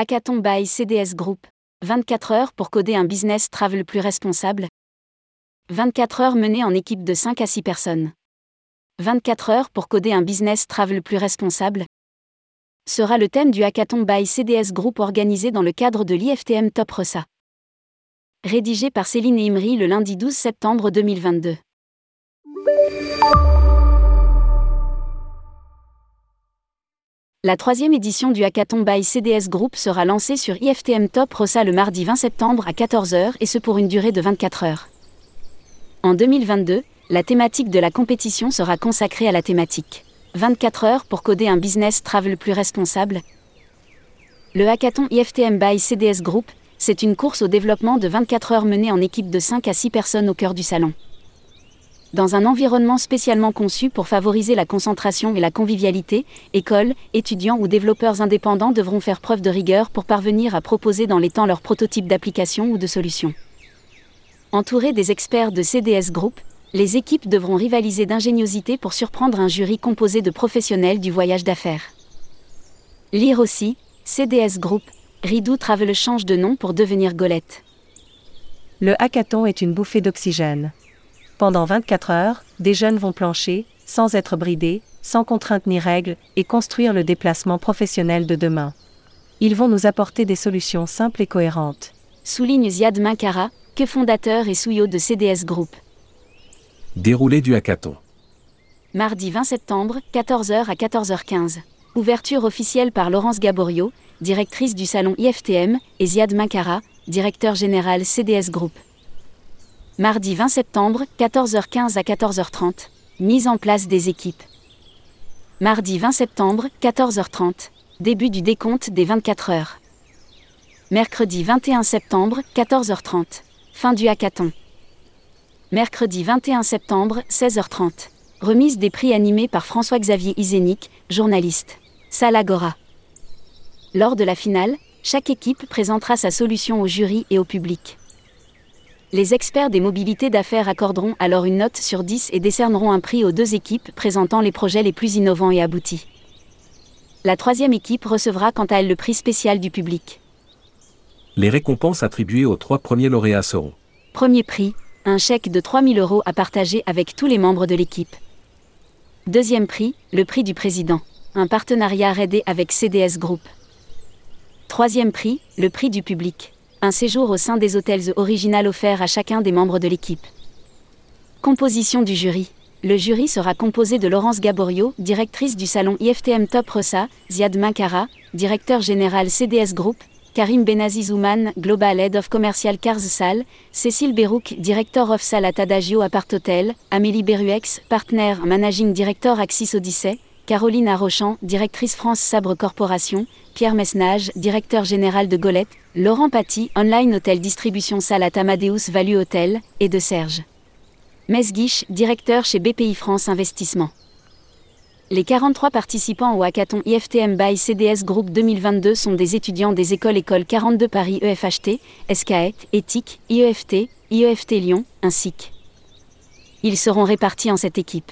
Hackathon by CDS Group. 24 heures pour coder un business travel plus responsable. 24 heures menées en équipe de 5 à 6 personnes. 24 heures pour coder un business travel plus responsable sera le thème du hackathon by CDS Group organisé dans le cadre de l'IFTM Top Ressa. Rédigé par Céline Imri le lundi 12 septembre 2022. La troisième édition du hackathon by CDS Group sera lancée sur IFTM Top Rossa le mardi 20 septembre à 14h et ce pour une durée de 24 heures. En 2022, la thématique de la compétition sera consacrée à la thématique 24 heures pour coder un business travel plus responsable. Le hackathon IFTM by CDS Group, c'est une course au développement de 24 heures menée en équipe de 5 à 6 personnes au cœur du salon dans un environnement spécialement conçu pour favoriser la concentration et la convivialité, écoles, étudiants ou développeurs indépendants devront faire preuve de rigueur pour parvenir à proposer dans les temps leur prototype d'application ou de solution. Entourés des experts de CDS Group, les équipes devront rivaliser d'ingéniosité pour surprendre un jury composé de professionnels du voyage d'affaires. Lire aussi, CDS Group, Ridou Travel change de nom pour devenir Golette. Le hackathon est une bouffée d'oxygène. Pendant 24 heures, des jeunes vont plancher, sans être bridés, sans contraintes ni règles, et construire le déplacement professionnel de demain. Ils vont nous apporter des solutions simples et cohérentes. Souligne Ziad Mankara, que fondateur et CEO de CDS Group. Déroulé du hackathon. Mardi 20 septembre, 14h à 14h15. Ouverture officielle par Laurence Gaborio, directrice du salon IFTM, et Ziad Mankara, directeur général CDS Group. Mardi 20 septembre, 14h15 à 14h30. Mise en place des équipes. Mardi 20 septembre, 14h30. Début du décompte des 24 heures. Mercredi 21 septembre, 14h30. Fin du hackathon. Mercredi 21 septembre, 16h30. Remise des prix animés par François-Xavier Isénic, journaliste. Salagora. Lors de la finale, chaque équipe présentera sa solution au jury et au public. Les experts des mobilités d'affaires accorderont alors une note sur 10 et décerneront un prix aux deux équipes présentant les projets les plus innovants et aboutis. La troisième équipe recevra quant à elle le prix spécial du public. Les récompenses attribuées aux trois premiers lauréats seront Premier prix, un chèque de 3000 euros à partager avec tous les membres de l'équipe. Deuxième prix, le prix du président, un partenariat raidé avec CDS Group. Troisième prix, le prix du public, un séjour au sein des hôtels Original offert à chacun des membres de l'équipe. Composition du jury. Le jury sera composé de Laurence Gaborio, directrice du salon IFTM Top Rossa, Ziad Mankara, directeur général CDS Group, Karim Benaziz Ouman, Global Head of Commercial Cars Sal, Cécile Berouk, Director of Sal at Adagio Apart Hotel, Amélie Beruex, Partner Managing Director Axis Odyssey, Caroline Arrochamp, directrice France Sabre Corporation, Pierre Mesnage, directeur général de Golette, Laurent Paty, Online Hôtel Distribution Salat Amadeus Value Hotel, et de Serge. Mesguiche, directeur chez BPI France Investissement. Les 43 participants au hackathon IFTM by CDS Group 2022 sont des étudiants des écoles École 42 Paris EFHT, SKET, Éthique, IEFT, IEFT Lyon, ainsi que. Ils seront répartis en cette équipe.